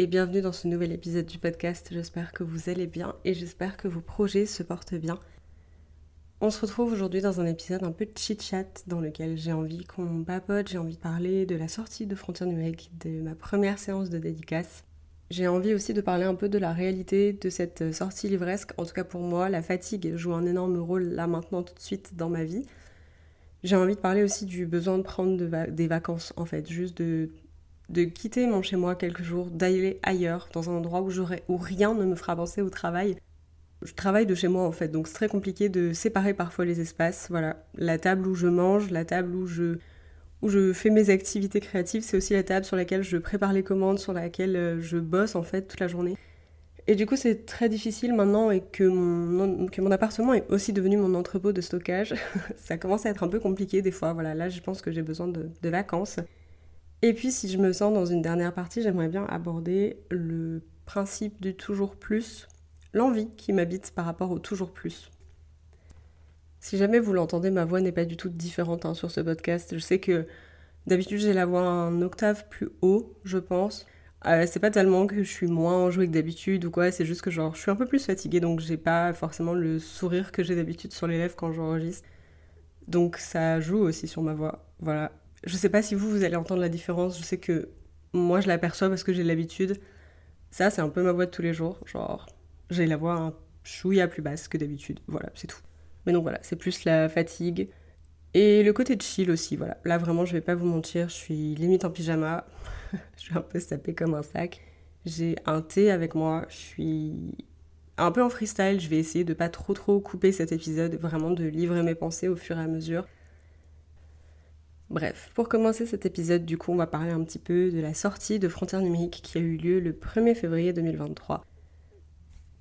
et bienvenue dans ce nouvel épisode du podcast. J'espère que vous allez bien et j'espère que vos projets se portent bien. On se retrouve aujourd'hui dans un épisode un peu chit-chat dans lequel j'ai envie qu'on papote, j'ai envie de parler de la sortie de Frontières numériques, de ma première séance de dédicace. J'ai envie aussi de parler un peu de la réalité de cette sortie livresque. En tout cas pour moi, la fatigue joue un énorme rôle là maintenant tout de suite dans ma vie. J'ai envie de parler aussi du besoin de prendre des vacances en fait, juste de de quitter mon chez moi quelques jours, d'aller ailleurs, dans un endroit où, où rien ne me fera penser au travail. Je travaille de chez moi en fait, donc c'est très compliqué de séparer parfois les espaces. Voilà, la table où je mange, la table où je, où je fais mes activités créatives, c'est aussi la table sur laquelle je prépare les commandes, sur laquelle euh, je bosse en fait toute la journée. Et du coup, c'est très difficile maintenant et que mon, que mon appartement est aussi devenu mon entrepôt de stockage. ça commence à être un peu compliqué des fois. Voilà, là, je pense que j'ai besoin de, de vacances. Et puis si je me sens dans une dernière partie, j'aimerais bien aborder le principe du toujours plus, l'envie qui m'habite par rapport au toujours plus. Si jamais vous l'entendez, ma voix n'est pas du tout différente hein, sur ce podcast. Je sais que d'habitude j'ai la voix un octave plus haut, je pense. Euh, c'est pas tellement que je suis moins enjouée que d'habitude ou quoi, c'est juste que genre je suis un peu plus fatiguée donc j'ai pas forcément le sourire que j'ai d'habitude sur les lèvres quand j'enregistre. Donc ça joue aussi sur ma voix. Voilà, je sais pas si vous, vous allez entendre la différence. Je sais que moi, je l'aperçois parce que j'ai l'habitude. Ça, c'est un peu ma voix de tous les jours. Genre, j'ai la voix un chouïa plus basse que d'habitude. Voilà, c'est tout. Mais donc voilà, c'est plus la fatigue. Et le côté de chill aussi, voilà. Là, vraiment, je vais pas vous mentir, je suis limite en pyjama. je suis un peu sapée comme un sac. J'ai un thé avec moi. Je suis un peu en freestyle. Je vais essayer de pas trop trop couper cet épisode. Vraiment de livrer mes pensées au fur et à mesure. Bref, pour commencer cet épisode, du coup, on va parler un petit peu de la sortie de Frontières numériques qui a eu lieu le 1er février 2023.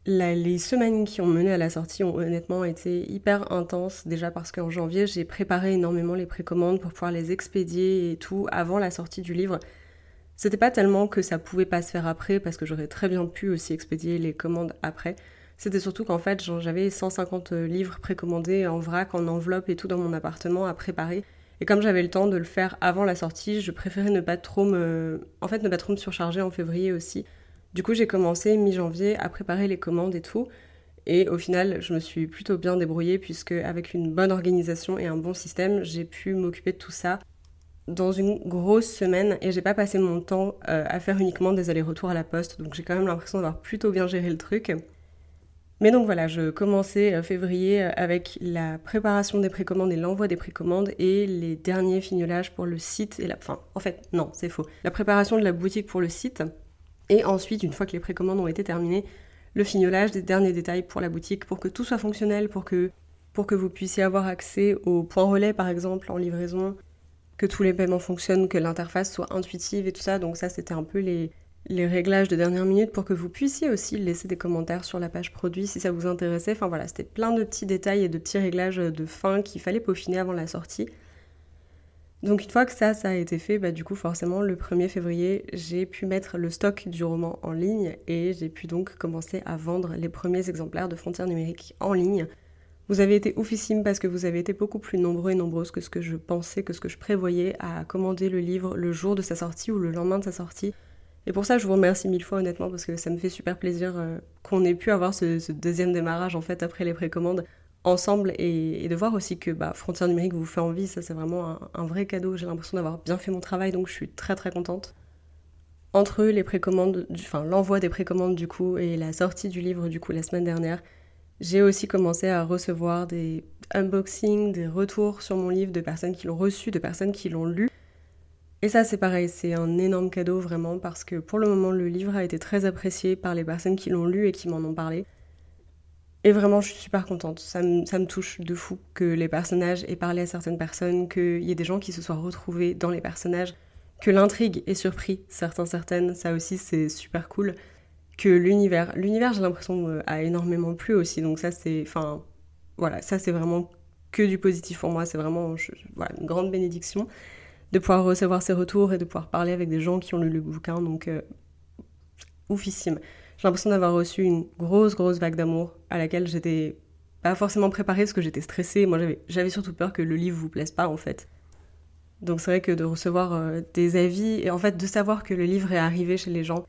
les semaines qui ont mené à la sortie ont honnêtement été hyper intenses, déjà parce qu'en janvier, j'ai préparé énormément les précommandes pour pouvoir les expédier et tout avant la sortie du livre. C'était pas tellement que ça pouvait pas se faire après, parce que j'aurais très bien pu aussi expédier les commandes après. C'était surtout qu'en fait, j'avais 150 livres précommandés en vrac, en enveloppe et tout dans mon appartement à préparer. Et comme j'avais le temps de le faire avant la sortie, je préférais ne pas trop me, en fait, ne pas trop surcharger en février aussi. Du coup, j'ai commencé mi-janvier à préparer les commandes et tout. Et au final, je me suis plutôt bien débrouillée puisque avec une bonne organisation et un bon système, j'ai pu m'occuper de tout ça dans une grosse semaine et j'ai pas passé mon temps euh, à faire uniquement des allers-retours à la poste. Donc j'ai quand même l'impression d'avoir plutôt bien géré le truc. Mais donc voilà, je commençais euh, février euh, avec la préparation des précommandes et l'envoi des précommandes et les derniers fignolages pour le site et la... Enfin, en fait, non, c'est faux. La préparation de la boutique pour le site et ensuite, une fois que les précommandes ont été terminées, le fignolage des derniers détails pour la boutique pour que tout soit fonctionnel, pour que, pour que vous puissiez avoir accès au point relais par exemple en livraison, que tous les paiements fonctionnent, que l'interface soit intuitive et tout ça. Donc ça, c'était un peu les, les réglages de dernière minute pour que vous puissiez aussi laisser des commentaires sur la page produit si ça vous intéressait. Enfin voilà, c'était plein de petits détails et de petits réglages de fin qu'il fallait peaufiner avant la sortie. Donc une fois que ça, ça a été fait, bah, du coup forcément le 1er février, j'ai pu mettre le stock du roman en ligne et j'ai pu donc commencer à vendre les premiers exemplaires de Frontières numériques en ligne. Vous avez été oufissime parce que vous avez été beaucoup plus nombreux et nombreuses que ce que je pensais, que ce que je prévoyais à commander le livre le jour de sa sortie ou le lendemain de sa sortie. Et pour ça, je vous remercie mille fois honnêtement parce que ça me fait super plaisir euh, qu'on ait pu avoir ce, deuxième démarrage en fait après les précommandes ensemble et, de voir aussi que bah, Frontières numériques vous fait envie, ça c'est vraiment un, vrai cadeau. J'ai l'impression d'avoir bien fait mon travail donc je suis très très contente. Entre les précommandes, enfin l'envoi des précommandes du coup et la sortie du livre du coup la semaine dernière, j'ai aussi commencé à recevoir des unboxings, des retours sur mon livre de personnes qui l'ont reçu, de personnes qui l'ont lu. Et ça, c'est pareil, c'est un énorme cadeau vraiment parce que pour le moment, le livre a été très apprécié par les personnes qui l'ont lu et qui m'en ont parlé. Et vraiment, je suis super contente. Ça me, touche de fou que les personnages aient parlé à certaines personnes, qu'il y ait des gens qui se soient retrouvés dans les personnages, que l'intrigue ait surpris certains, certaines. Ça aussi, c'est super cool. que l'univers. L'univers, j'ai l'impression, a énormément plu aussi. Donc ça, c'est... Enfin, voilà, ça, c'est vraiment que du positif pour moi. C'est vraiment une grande bénédiction de pouvoir recevoir ces retours et de pouvoir parler avec des gens qui ont lu le bouquin. Donc, euh, oufissime. J'ai l'impression d'avoir reçu une grosse, grosse vague d'amour à laquelle j'étais pas forcément préparée parce que j'étais stressée. Moi, j'avais surtout peur que le livre vous plaise pas, en fait. Donc, c'est vrai que de recevoir euh, des avis et en fait de savoir que le livre est arrivé chez les gens,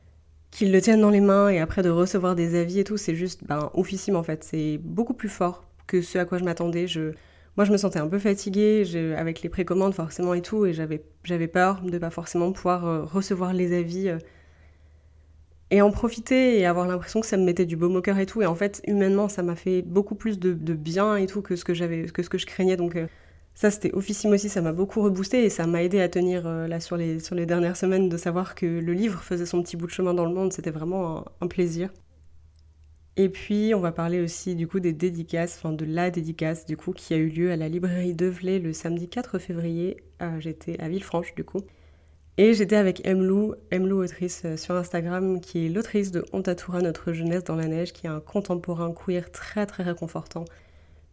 qu'ils le tiennent dans les mains et après de recevoir des avis et tout, c'est juste ben, oufissime en fait. C'est beaucoup plus fort que ce à quoi je m'attendais. Je, moi, je me sentais un peu fatiguée avec les précommandes forcément et tout, et j'avais, peur de pas forcément pouvoir euh, recevoir les avis euh, et en profiter et avoir l'impression que ça me mettait du baume au et tout. Et en fait, humainement, ça m'a fait beaucoup plus de, bien et tout que ce que j'avais, que ce que je craignais. Donc euh, ça, c'était officime aussi, ça m'a beaucoup reboosté et ça m'a aidé à tenir là sur les, sur les dernières semaines de savoir que le livre faisait son petit bout de chemin dans le monde. C'était vraiment un plaisir. Et puis, on va parler aussi du coup des dédicaces, enfin de la dédicace du coup qui a eu lieu à la librairie Develay le samedi 4 février. Euh, j'étais à Villefranche du coup. Et j'étais avec Emlou, Emlou autrice euh, sur Instagram, qui est l'autrice de Ontatura, notre jeunesse dans la neige, qui est un contemporain queer très très réconfortant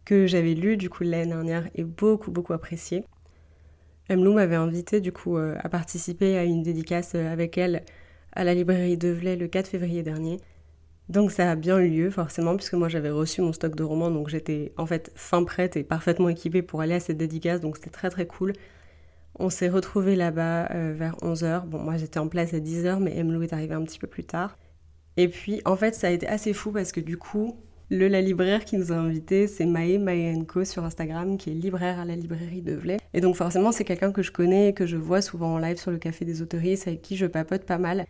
que j'avais lu du coup l'année dernière et beaucoup beaucoup apprécié. Emlou m'avait invité du coup euh, à participer à une dédicace avec elle à la librairie Develay le 4 février dernier. Donc ça a bien eu lieu forcément puisque moi j'avais reçu mon stock de romans donc j'étais en fait fin prête et parfaitement équipée pour aller à cette dédicace donc c'était très très cool. On s'est retrouvés là-bas euh, vers 11h. Bon moi j'étais en place à 10h mais Emlou est arrivé un petit peu plus tard. Et puis en fait ça a été assez fou parce que du coup le la libraire qui nous a invités c'est Mae Mayenko sur Instagram qui est libraire à la librairie de Velay. Et donc forcément c'est quelqu'un que je connais et que je vois souvent en live sur le café des autoristes avec qui je papote pas mal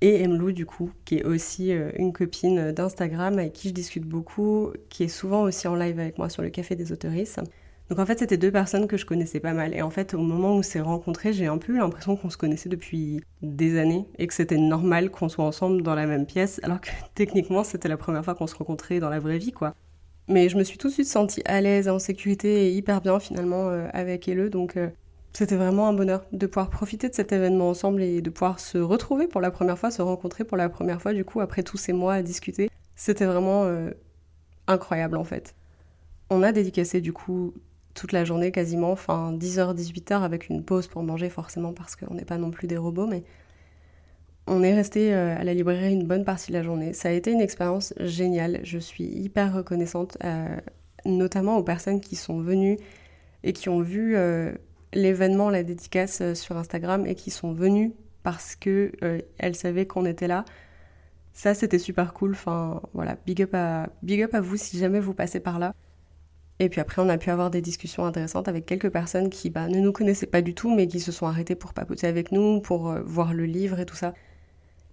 et Emlou du coup, qui est aussi euh, une copine d'Instagram avec qui je discute beaucoup, qui est souvent aussi en live avec moi sur le café des autoristes. Donc en fait, c'était deux personnes que je connaissais pas mal. Et en fait, au moment où on s'est rencontrés, j'ai un peu eu l'impression qu'on se connaissait depuis des années et que c'était normal qu'on soit ensemble dans la même pièce, alors que techniquement, c'était la première fois qu'on se rencontrait dans la vraie vie, quoi. Mais je me suis tout de suite sentie à l'aise, en sécurité et hyper bien finalement euh, avec Elle. Donc euh, c'était vraiment un bonheur de pouvoir profiter de cet événement ensemble et de pouvoir se retrouver pour la première fois, se rencontrer pour la première fois, du coup, après tous ces mois à discuter. C'était vraiment euh, incroyable en fait. On a dédicacé du coup toute la journée quasiment, enfin 10h, 18h avec une pause pour manger forcément parce qu'on n'est pas non plus des robots, mais on est resté euh, à la librairie une bonne partie de la journée. Ça a été une expérience géniale. Je suis hyper reconnaissante, euh, notamment aux personnes qui sont venues et qui ont vu l'événement, la dédicace euh, sur Instagram et qui sont venus parce que euh, elles savaient qu'on était là. Ça, c'était super cool. Enfin, voilà, big up, à, big up à vous si jamais vous passez par là. Et puis après, on a pu avoir des discussions intéressantes avec quelques personnes qui bah, ne nous connaissaient pas du tout, mais qui se sont arrêtées pour papoter avec nous, pour euh, voir le livre et tout ça.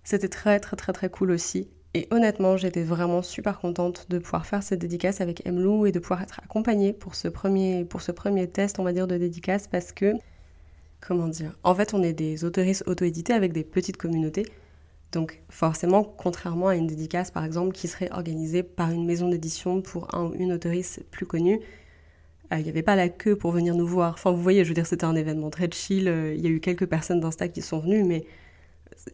C'était très très très très cool aussi. Et honnêtement, j'étais vraiment super contente de pouvoir faire cette dédicace avec Emlou et de pouvoir être accompagnée pour ce premier, pour ce premier test, on va dire, de dédicace parce que, comment dire, en fait, on est des autoristes auto-édités avec des petites communautés. Donc forcément, contrairement à une dédicace, par exemple, qui serait organisée par une maison d'édition pour un ou une autoriste plus connue, euh, il n'y avait pas la queue pour venir nous voir. Enfin, vous voyez, je veux dire, c'était un événement très chill. Euh, il y a eu quelques personnes d'Insta qui sont venues, mais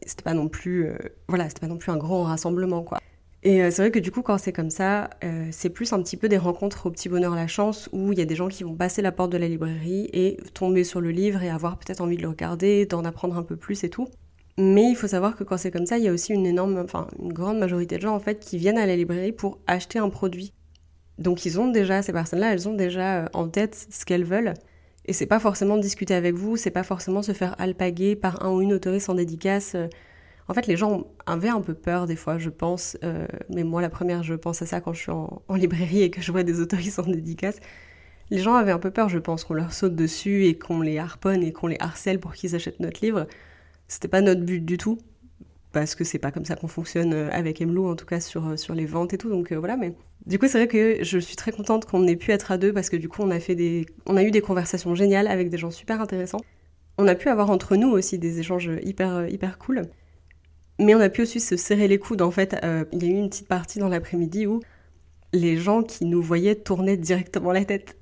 c'était pas non plus euh, voilà c'était pas non plus un grand rassemblement quoi. Et euh, c'est vrai que du coup quand c'est comme ça euh, c'est plus un petit peu des rencontres au petit bonheur la chance où il y a des gens qui vont passer la porte de la librairie et tomber sur le livre et avoir peut-être envie de le regarder d'en apprendre un peu plus et tout. Mais il faut savoir que quand c'est comme ça il y a aussi une énorme enfin une grande majorité de gens en fait qui viennent à la librairie pour acheter un produit. Donc ils ont déjà ces personnes là elles ont déjà en tête ce qu'elles veulent et c'est pas forcément discuter avec vous, c'est pas forcément se faire alpaguer par un ou une autoriste en dédicace. En fait, les gens avaient un peu peur des fois, je pense. Euh, mais moi, la première, je pense à ça quand je suis en, librairie et que je vois des autoristes en dédicace. Les gens avaient un peu peur, je pense, qu'on leur saute dessus et qu'on les harponne et qu'on les harcèle pour qu'ils achètent notre livre. C'était pas notre but du tout parce que c'est pas comme ça qu'on fonctionne euh, avec Emlou, en tout cas sur, euh, sur les ventes et tout. Donc euh, voilà, mais du coup, c'est vrai que je suis très contente qu'on ait pu être à deux parce que du coup, on a, fait des... on a eu des conversations géniales avec des gens super intéressants. On a pu avoir entre nous aussi des échanges hyper, hyper cool. Mais on a pu aussi se serrer les coudes. En fait, il y a eu une petite partie dans l'après-midi où les gens qui nous voyaient tournaient directement la tête.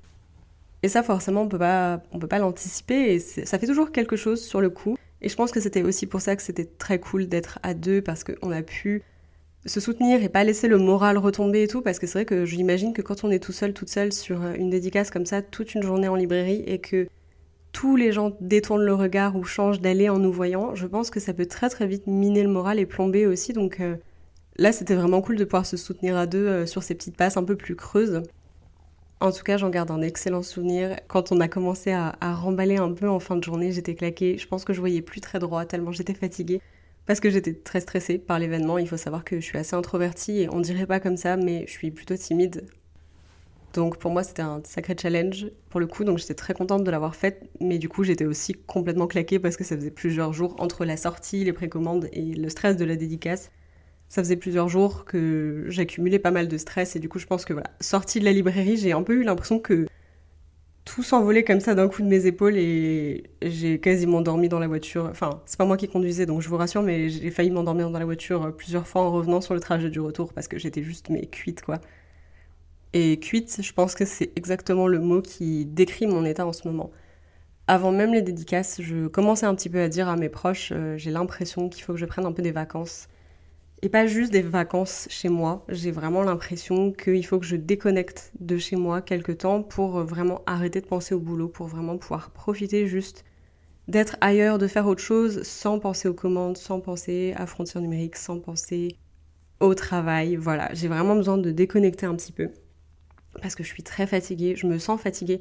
Et ça, forcément, on peut pas, on peut pas l'anticiper et ça fait toujours quelque chose sur le coup. Et je pense que c'était aussi pour ça que c'était très cool d'être à deux parce qu'on a pu se soutenir et pas laisser le moral retomber et tout, parce que c'est vrai que j'imagine que quand on est tout seul, toute seule sur une dédicace comme ça, toute une journée en librairie, et que tous les gens détournent le regard ou changent d'aller en nous voyant, je pense que ça peut très très vite miner le moral et plomber aussi. Donc euh, là, c'était vraiment cool de pouvoir se soutenir à deux euh, sur ces petites passes un peu plus creuses. En tout cas, j'en garde un excellent souvenir. Quand on a commencé à, remballer un peu en fin de journée, j'étais claquée. Je pense que je voyais plus très droit tellement j'étais fatiguée parce que j'étais très stressée par l'événement. Il faut savoir que je suis assez introvertie et on dirait pas comme ça, mais je suis plutôt timide. Donc pour moi, c'était un sacré challenge pour le coup, donc j'étais très contente de l'avoir faite, mais du coup, j'étais aussi complètement claquée parce que ça faisait plusieurs jours entre la sortie, les précommandes et le stress de la dédicace. Ça faisait plusieurs jours que j'accumulais pas mal de stress et du coup, je pense que voilà, sortie de la librairie, j'ai un peu eu l'impression que tout s'envolait comme ça d'un coup de mes épaules et j'ai quasiment dormi dans la voiture. Enfin, c'est pas moi qui conduisais, donc je vous rassure, mais j'ai failli m'endormir dans la voiture plusieurs fois en revenant sur le trajet du retour parce que j'étais juste mais cuite quoi. Et cuite, je pense que c'est exactement le mot qui décrit mon état en ce moment. Avant même les dédicaces, je commençais un petit peu à dire à mes proches, euh, j'ai l'impression qu'il faut que je prenne un peu des vacances et pas juste des vacances chez moi. J'ai vraiment l'impression qu'il faut que je déconnecte de chez moi quelque temps pour vraiment arrêter de penser au boulot, pour vraiment pouvoir profiter juste d'être ailleurs, de faire autre chose sans penser aux commandes, sans penser à frontières numériques, sans penser au travail. Voilà, j'ai vraiment besoin de déconnecter un petit peu parce que je suis très fatiguée, je me sens fatiguée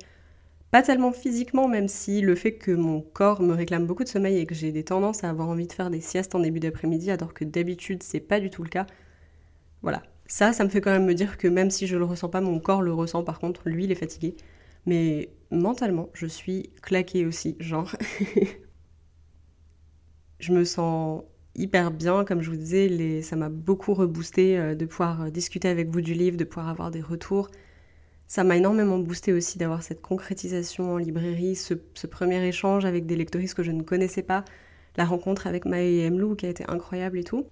pas tellement physiquement, même si le fait que mon corps me réclame beaucoup de sommeil et que j'ai des tendances à avoir envie de faire des siestes en début d'après-midi, alors que d'habitude c'est pas du tout le cas. Voilà. Ça, ça me fait quand même me dire que même si je le ressens pas, mon corps le ressent par contre, lui il est fatigué. Mais mentalement, je suis claquée aussi, genre. je me sens hyper bien, comme je vous disais, ça m'a beaucoup reboosté euh, de pouvoir discuter avec vous du livre, de pouvoir avoir des retours. Ça m'a énormément boosté aussi d'avoir cette concrétisation en librairie, ce, premier échange avec des lectoristes que je ne connaissais pas, la rencontre avec Maë et Emlou qui a été incroyable et tout.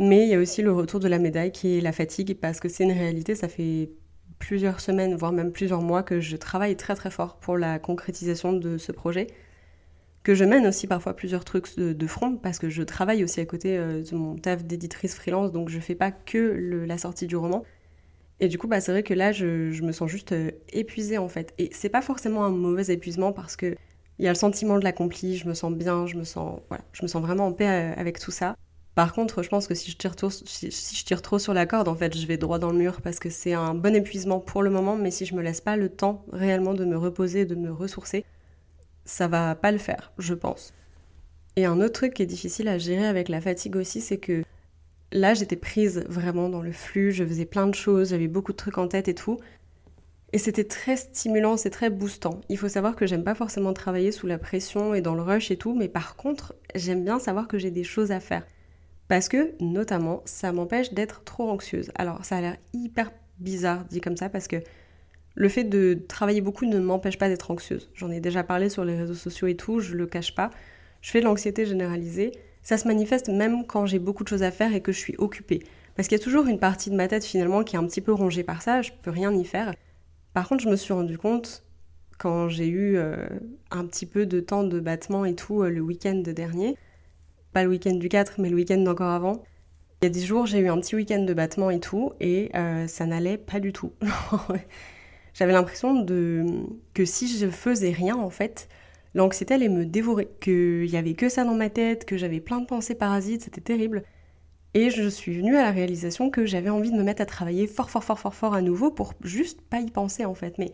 Mais il y a aussi le retour de la médaille qui est la fatigue parce que c'est une réalité, ça fait plusieurs semaines, voire même plusieurs mois que je travaille très très fort pour la concrétisation de ce projet, que je mène aussi parfois plusieurs trucs de, front parce que je travaille aussi à côté euh, de mon taf d'éditrice freelance, donc je fais pas que la sortie du roman, et du coup, bah, c'est vrai que là, je, me sens juste euh, épuisée en fait. Et c'est pas forcément un mauvais épuisement parce que il y a le sentiment de l'accompli, je me sens bien, je me sens, voilà, je me sens vraiment en paix euh, avec tout ça. Par contre, je pense que si je tire trop, sur la corde, en fait, je vais droit dans le mur parce que c'est un bon épuisement pour le moment, mais si je me laisse pas le temps réellement de me reposer, de me ressourcer, ça va pas le faire, je pense. Et un autre truc qui est difficile à gérer avec la fatigue aussi, c'est que là, j'étais prise vraiment dans le flux, je faisais plein de choses, j'avais beaucoup de trucs en tête et tout. Et c'était très stimulant, c'est très boostant. Il faut savoir que j'aime pas forcément travailler sous la pression et dans le rush et tout, mais par contre, j'aime bien savoir que j'ai des choses à faire. Parce que, notamment, ça m'empêche d'être trop anxieuse. Alors, ça a l'air hyper bizarre dit comme ça, parce que le fait de travailler beaucoup ne m'empêche pas d'être anxieuse. J'en ai déjà parlé sur les réseaux sociaux et tout, je le cache pas. Je fais de l'anxiété généralisée, ça se manifeste même quand j'ai beaucoup de choses à faire et que je suis occupée. Parce qu'il y a toujours une partie de ma tête finalement qui est un petit peu rongée par ça, je peux rien y faire. Par contre, je me suis rendu compte quand j'ai eu euh, un petit peu de temps de battement et tout euh, le week-end dernier, pas le week-end du 4, mais le week-end d'encore avant. Il y a des jours, j'ai eu un petit week-end de battement et tout, et euh, ça n'allait pas du tout. J'avais l'impression de que si je faisais rien, en fait, l'anxiété allait me dévorer, qu'il y avait que ça dans ma tête, que j'avais plein de pensées parasites, c'était terrible. Et je suis venue à la réalisation que j'avais envie de me mettre à travailler fort fort fort fort fort à nouveau pour juste pas y penser en fait. Mais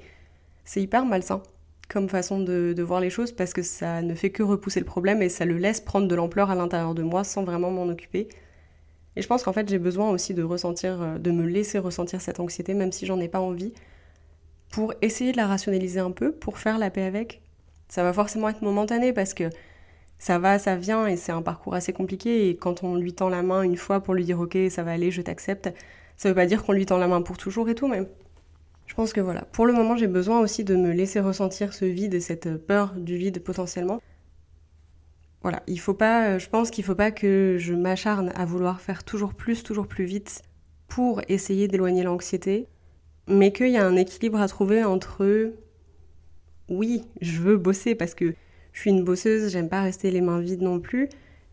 c'est hyper malsain comme façon de, voir les choses parce que ça ne fait que repousser le problème et ça le laisse prendre de l'ampleur à l'intérieur de moi sans vraiment m'en occuper. Et je pense qu'en fait j'ai besoin aussi de ressentir, euh, de me laisser ressentir cette anxiété même si j'en ai pas envie pour essayer de la rationaliser un peu, pour faire la paix avec, ça va forcément être momentané parce que ça va, ça vient et c'est un parcours assez compliqué. Et quand on lui tend la main une fois pour lui dire ok, ça va aller, je t'accepte, ça veut pas dire qu'on lui tend la main pour toujours et tout, mais je pense que voilà. Pour le moment, j'ai besoin aussi de me laisser ressentir ce vide et cette peur du vide potentiellement. Voilà, il faut pas, je pense qu'il faut pas que je m'acharne à vouloir faire toujours plus, toujours plus vite pour essayer d'éloigner l'anxiété, mais qu'il y a un équilibre à trouver entre oui, je veux bosser parce que je suis une bosseuse, j'aime pas rester les mains vides non plus.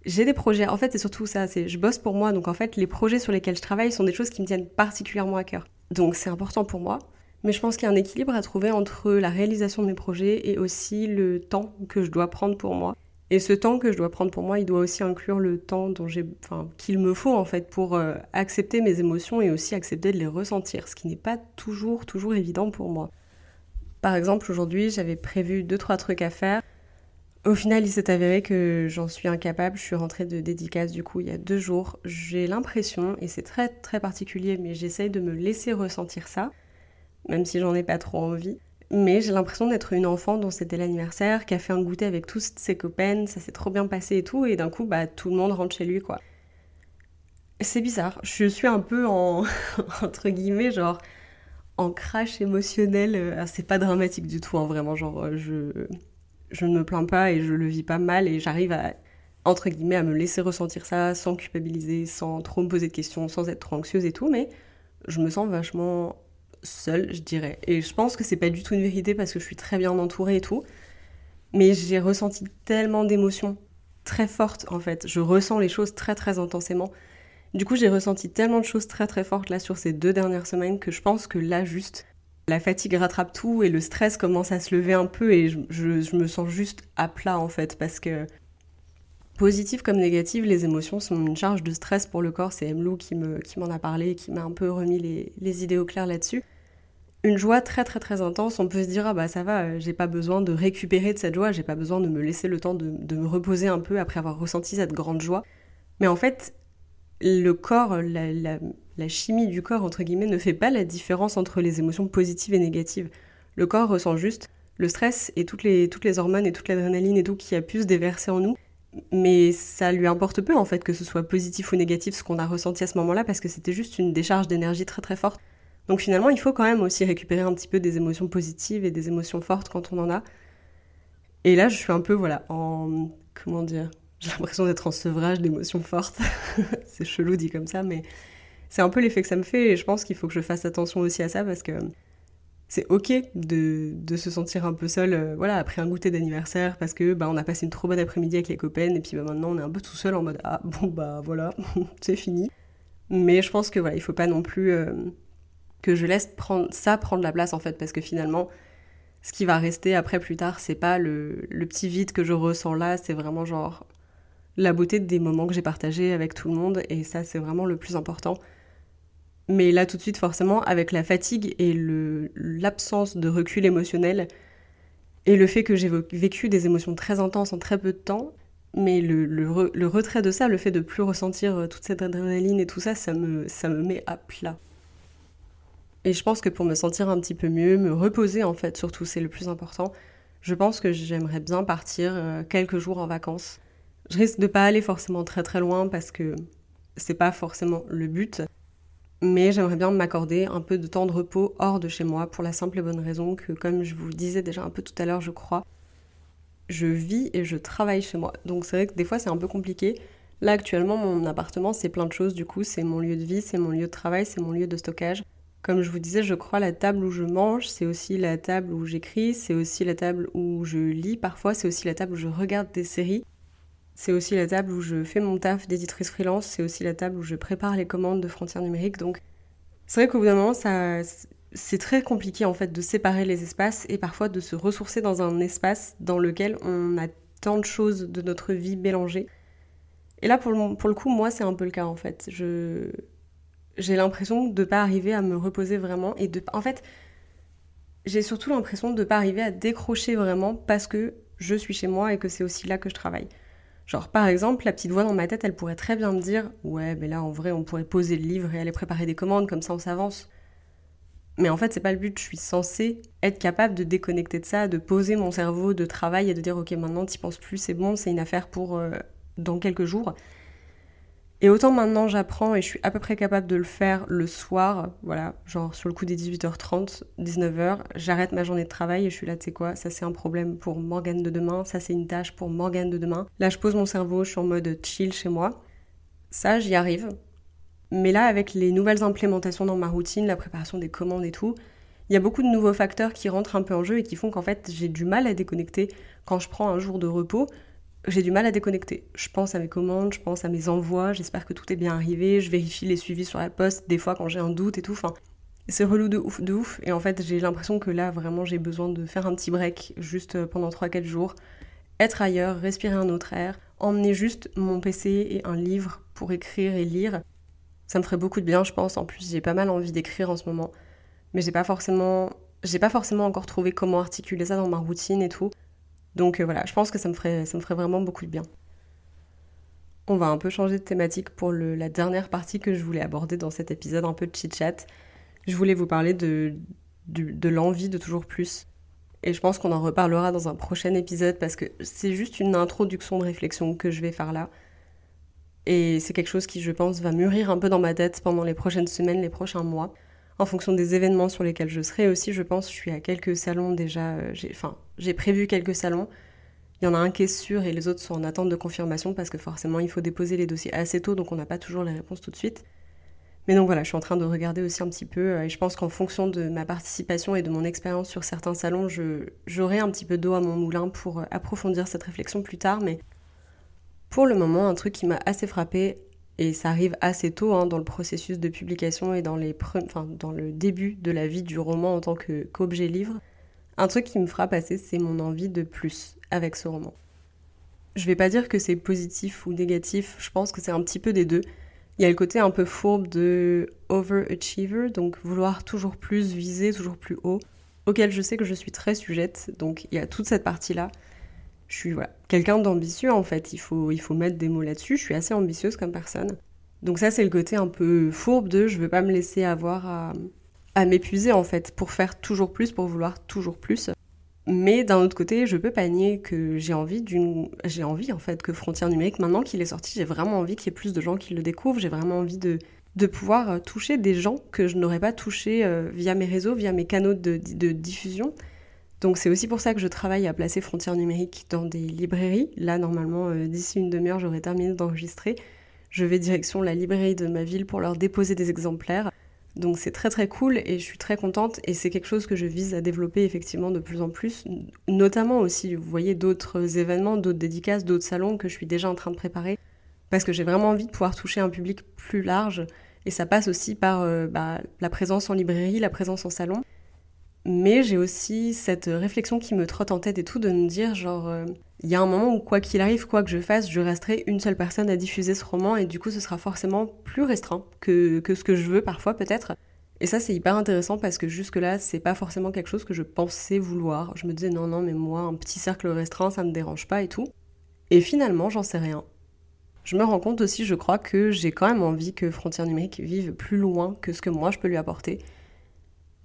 j'ai des projets. En fait, c'est surtout ça. C'est je bosse pour moi, donc en fait, les projets sur lesquels je travaille sont des choses qui me tiennent particulièrement à cœur. Donc c'est important pour moi. Mais je pense qu'il y a un équilibre à trouver entre la réalisation de mes projets et aussi le temps que je dois prendre pour moi. Et ce temps que je dois prendre pour moi, il doit aussi inclure le temps dont j'ai, enfin, qu'il me faut en fait pour euh, accepter mes émotions et aussi accepter de les ressentir, ce qui n'est pas toujours, toujours évident pour moi. Par exemple, aujourd'hui, j'avais prévu deux trois trucs à faire. Au final, il s'est avéré que j'en suis incapable. Je suis rentrée de dédicace du coup il y a deux jours. J'ai l'impression, et c'est très très particulier, mais j'essaye de me laisser ressentir ça, même si j'en ai pas trop envie. Mais j'ai l'impression d'être une enfant dont c'était l'anniversaire, qui a fait un goûter avec tous ses copains, ça s'est trop bien passé et tout, et d'un coup, bah, tout le monde rentre chez lui, quoi. C'est bizarre. Je suis un peu en, entre guillemets, genre, en crash émotionnel. Euh, c'est pas dramatique du tout, hein, vraiment, genre, euh, je, je ne me plains pas et je le vis pas mal et j'arrive à, entre guillemets, à me laisser ressentir ça sans culpabiliser, sans trop me poser de questions, sans être trop anxieuse et tout, mais je me sens vachement seule, je dirais. Et je pense que c'est pas du tout une vérité parce que je suis très bien entourée et tout. Mais j'ai ressenti tellement d'émotions très fortes en fait. Je ressens les choses très très intensément. Du coup, j'ai ressenti tellement de choses très très fortes là sur ces deux dernières semaines que je pense que là juste la fatigue rattrape tout et le stress commence à se lever un peu et je, je me sens juste à plat en fait parce que Positive comme négative, les émotions sont une charge de stress pour le corps. C'est Emlou qui m'en qui a parlé et qui m'a un peu remis les, les idées au clair là-dessus. Une joie très très très intense, on peut se dire ah bah ça va, euh, j'ai pas besoin de récupérer de cette joie, j'ai pas besoin de me laisser le temps de, de, me reposer un peu après avoir ressenti cette grande joie. Mais en fait, le corps, la, chimie du corps entre guillemets ne fait pas la différence entre les émotions positives et négatives. Le corps ressent juste le stress et toutes les, toutes les hormones et toute l'adrénaline et tout qui a pu se déverser en nous mais ça lui importe peu en fait que ce soit positif ou négatif ce qu'on a ressenti à ce moment-là parce que c'était juste une décharge d'énergie très très forte. Donc finalement, il faut quand même aussi récupérer un petit peu des émotions positives et des émotions fortes quand on en a. Et là, je suis un peu voilà en comment dire, j'ai l'impression d'être en sevrage d'émotions fortes. c'est chelou dit comme ça, mais c'est un peu l'effet que ça me fait et je pense qu'il faut que je fasse attention aussi à ça parce que c'est ok de, se sentir un peu seul euh, voilà après un goûter d'anniversaire parce que bah on a passé une trop bonne après-midi avec les copains et puis bah, maintenant on est un peu tout seul en mode ah bon bah voilà c'est fini mais je pense que voilà il faut pas non plus euh, que je laisse prendre ça prendre la place en fait parce que finalement ce qui va rester après plus tard c'est pas le petit vide que je ressens là c'est vraiment genre la beauté des moments que j'ai partagés avec tout le monde et ça c'est vraiment le plus important mais là, tout de suite, forcément, avec la fatigue et l'absence de recul émotionnel, et le fait que j'ai vécu des émotions très intenses en très peu de temps, mais le, le, retrait de ça, le fait de plus ressentir euh, toute cette adrénaline et tout ça, ça me, ça me met à plat. Et je pense que pour me sentir un petit peu mieux, me reposer en fait, surtout, c'est le plus important, je pense que j'aimerais bien partir euh, quelques jours en vacances. Je risque de pas aller forcément très très loin parce que c'est pas forcément le but, mais j'aimerais bien m'accorder un peu de temps de repos hors de chez moi pour la simple et bonne raison que, comme je vous disais déjà un peu tout à l'heure, je crois, je vis et je travaille chez moi. Donc c'est vrai que des fois c'est un peu compliqué. Là actuellement mon appartement c'est plein de choses du coup, c'est mon lieu de vie, c'est mon lieu de travail, c'est mon lieu de stockage. Comme je vous disais, je crois la table où je mange, c'est aussi la table où j'écris, c'est aussi la table où je lis parfois, c'est aussi la table où je regarde des séries. C'est aussi la table où je fais mon taf d'éditrice freelance, c'est aussi la table où je prépare les commandes de frontières numériques. Donc c'est vrai qu'au bout d'un moment, ça, c'est très compliqué en fait de séparer les espaces et parfois de se ressourcer dans un espace dans lequel on a tant de choses de notre vie mélangées. Et là, pour le, pour le coup, moi, c'est un peu le cas en fait. Je, j'ai l'impression de ne pas arriver à me reposer vraiment et de, en fait, j'ai surtout l'impression de ne pas arriver à décrocher vraiment parce que je suis chez moi et que c'est aussi là que je travaille. Genre, par exemple, la petite voix dans ma tête, elle pourrait très bien me dire Ouais, mais là, en vrai, on pourrait poser le livre et aller préparer des commandes, comme ça, on s'avance. Mais en fait, c'est pas le but. Je suis censée être capable de déconnecter de ça, de poser mon cerveau de travail et de dire Ok, maintenant, t'y penses plus, c'est bon, c'est une affaire pour euh, dans quelques jours. Et autant maintenant j'apprends et je suis à peu près capable de le faire le soir, voilà, genre sur le coup des 18h30, 19h, j'arrête ma journée de travail et je suis là, tu sais quoi, ça c'est un problème pour Morgane de demain, ça c'est une tâche pour Morgane de demain. Là je pose mon cerveau, je suis en mode chill chez moi. Ça j'y arrive. Mais là avec les nouvelles implémentations dans ma routine, la préparation des commandes et tout, il y a beaucoup de nouveaux facteurs qui rentrent un peu en jeu et qui font qu'en fait j'ai du mal à déconnecter quand je prends un jour de repos j'ai du mal à déconnecter. Je pense à mes commandes, je pense à mes envois, j'espère que tout est bien arrivé, je vérifie les suivis sur la poste, des fois quand j'ai un doute et tout. Enfin, c'est relou de ouf, de ouf. Et en fait, j'ai l'impression que là, vraiment, j'ai besoin de faire un petit break juste euh, pendant 3-4 jours, être ailleurs, respirer un autre air, emmener juste mon PC et un livre pour écrire et lire. Ça me ferait beaucoup de bien, je pense. En plus, j'ai pas mal envie d'écrire en ce moment. Mais j'ai pas forcément. J'ai pas forcément encore trouvé comment articuler ça dans ma routine et tout. Donc euh, voilà, je pense que ça me, ferait, ça me ferait vraiment beaucoup de bien. On va un peu changer de thématique pour la dernière partie que je voulais aborder dans cet épisode, un peu de chit-chat. Je voulais vous parler de, de, l'envie de toujours plus. Et je pense qu'on en reparlera dans un prochain épisode parce que c'est juste une introduction de réflexion que je vais faire là. Et c'est quelque chose qui, je pense, va mûrir un peu dans ma tête pendant les prochaines semaines, les prochains mois, en fonction des événements sur lesquels je serai aussi. Je pense, je suis à quelques salons déjà. Euh, enfin, j'ai prévu quelques salons. Il y en a un qui est sûr et les autres sont en attente de confirmation parce que forcément, il faut déposer les dossiers assez tôt, donc on n'a pas toujours les réponses tout de suite. Mais donc voilà, je suis en train de regarder aussi un petit peu, euh, et je pense qu'en fonction de ma participation et de mon expérience sur certains salons, j'aurai un petit peu d'eau à mon moulin pour euh, approfondir cette réflexion plus tard. Mais pour le moment, un truc qui m'a assez frappé, et ça arrive assez tôt hein, dans le processus de publication et dans, les enfin, dans le début de la vie du roman en tant qu'objet livre, un truc qui me frappe assez, c'est mon envie de plus avec ce roman. Je vais pas dire que c'est positif ou négatif, je pense que c'est un petit peu des deux. Il y a le côté un peu fourbe de overachiever, donc vouloir toujours plus, viser toujours plus haut, auquel je sais que je suis très sujette, donc il y a toute cette partie-là. Je suis quelqu'un d'ambitieux en fait, il faut, il faut mettre des mots là-dessus, je suis assez ambitieuse comme personne. Donc ça c'est le côté un peu fourbe de je veux pas me laisser avoir à, à m'épuiser en fait, pour faire toujours plus, pour vouloir toujours plus. Mais d'un autre côté, je peux pas nier que j'ai envie d'une, j'ai envie en fait que Frontières numériques, maintenant qu'il est sorti, j'ai vraiment envie qu'il y ait plus de gens qui le découvrent. J'ai vraiment envie de, de pouvoir euh, toucher des gens que je n'aurais pas touchés euh, via mes réseaux, via mes canaux de, de diffusion. Donc c'est aussi pour ça que je travaille à placer Frontières numériques dans des librairies. Là, normalement, euh, d'ici une demi-heure, j'aurai terminé d'enregistrer. Je vais direction la librairie de ma ville pour leur déposer des exemplaires. Donc c'est très très cool et je suis très contente. Et c'est quelque chose que je vise à développer effectivement de plus en plus, notamment aussi, vous voyez, d'autres événements, d'autres dédicaces, d'autres salons que je suis déjà en train de préparer, parce que j'ai vraiment envie de pouvoir toucher un public plus large. Et ça passe aussi par euh, bah, la présence en librairie, la présence en salon. Mais j'ai aussi cette réflexion qui me trotte en tête et tout de me dire genre... Euh, il y a un moment où quoi qu'il arrive, quoi que je fasse, je resterai une seule personne à diffuser ce roman et du coup ce sera forcément plus restreint que, que ce que je veux parfois peut-être. Et ça c'est hyper intéressant parce que jusque-là c'est pas forcément quelque chose que je pensais vouloir. Je me disais non non mais moi un petit cercle restreint ça me dérange pas et tout. Et finalement j'en sais rien. Je me rends compte aussi je crois que j'ai quand même envie que Frontières numériques vive plus loin que ce que moi je peux lui apporter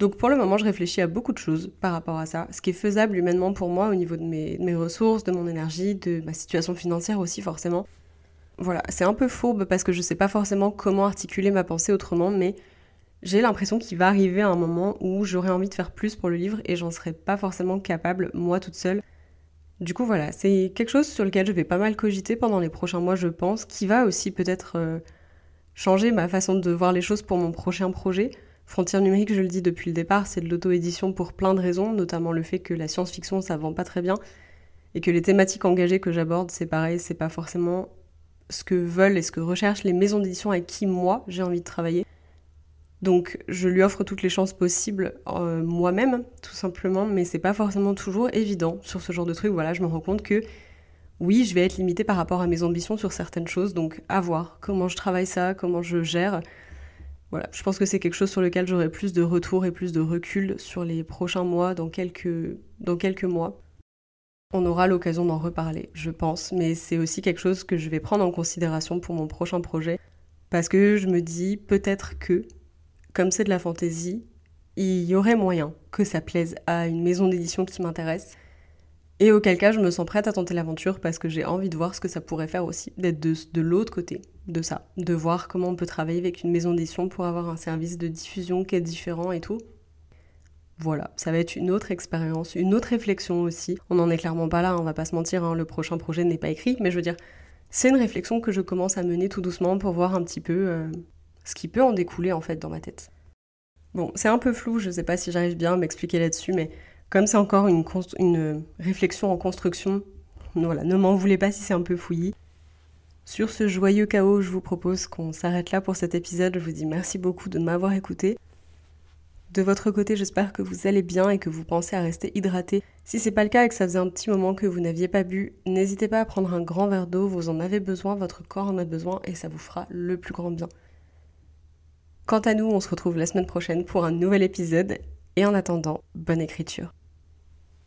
donc pour le moment, je réfléchis à beaucoup de choses par rapport à ça, ce qui est faisable humainement pour moi au niveau de mes, ressources, de mon énergie, de ma situation financière aussi forcément. Voilà, c'est un peu fourbe parce que je sais pas forcément comment articuler ma pensée autrement, mais j'ai l'impression qu'il va arriver un moment où j'aurai envie de faire plus pour le livre et j'en serai pas forcément capable moi toute seule. Du coup voilà, c'est quelque chose sur lequel je vais pas mal cogiter pendant les prochains mois je pense, qui va aussi peut-être euh, changer ma façon de voir les choses pour mon prochain projet. Frontières numériques, je le dis depuis le départ, c'est de l'auto-édition pour plein de raisons, notamment le fait que la science-fiction, ça vend pas très bien, et que les thématiques engagées que j'aborde, c'est pareil, c'est pas forcément ce que veulent et ce que recherchent les maisons d'édition avec qui moi j'ai envie de travailler. Donc je lui offre toutes les chances possibles euh, moi-même, tout simplement, mais c'est pas forcément toujours évident sur ce genre de truc. Voilà, je me rends compte que oui, je vais être limitée par rapport à mes ambitions sur certaines choses, donc à voir comment je travaille ça, comment je gère. Voilà, je pense que c'est quelque chose sur lequel j'aurai plus de retour et plus de recul sur les prochains mois, dans quelques, dans quelques mois. On aura l'occasion d'en reparler, je pense, mais c'est aussi quelque chose que je vais prendre en considération pour mon prochain projet, parce que je me dis peut-être que, comme c'est de la fantaisie, il y aurait moyen que ça plaise à une maison d'édition qui m'intéresse, et auquel cas, je me sens prête à tenter l'aventure parce que j'ai envie de voir ce que ça pourrait faire aussi, d'être de, l'autre côté de ça, de voir comment on peut travailler avec une maison d'édition pour avoir un service de diffusion qui est différent et tout. Voilà, ça va être une autre expérience, une autre réflexion aussi. On n'en est clairement pas là, on va pas se mentir, hein, le prochain projet n'est pas écrit, mais je veux dire, c'est une réflexion que je commence à mener tout doucement pour voir un petit peu euh, ce qui peut en découler en fait dans ma tête. Bon, c'est un peu flou, je sais pas si j'arrive bien à m'expliquer là-dessus, mais comme c'est encore une, réflexion en construction, voilà, ne m'en voulez pas si c'est un peu fouillis. Sur ce joyeux chaos, je vous propose qu'on s'arrête là pour cet épisode. Je vous dis merci beaucoup de m'avoir écouté. De votre côté, j'espère que vous allez bien et que vous pensez à rester hydraté. Si c'est pas le cas et que ça faisait un petit moment que vous n'aviez pas bu, n'hésitez pas à prendre un grand verre d'eau, vous en avez besoin, votre corps en a besoin et ça vous fera le plus grand bien. Quant à nous, on se retrouve la semaine prochaine pour un nouvel épisode et en attendant, bonne écriture.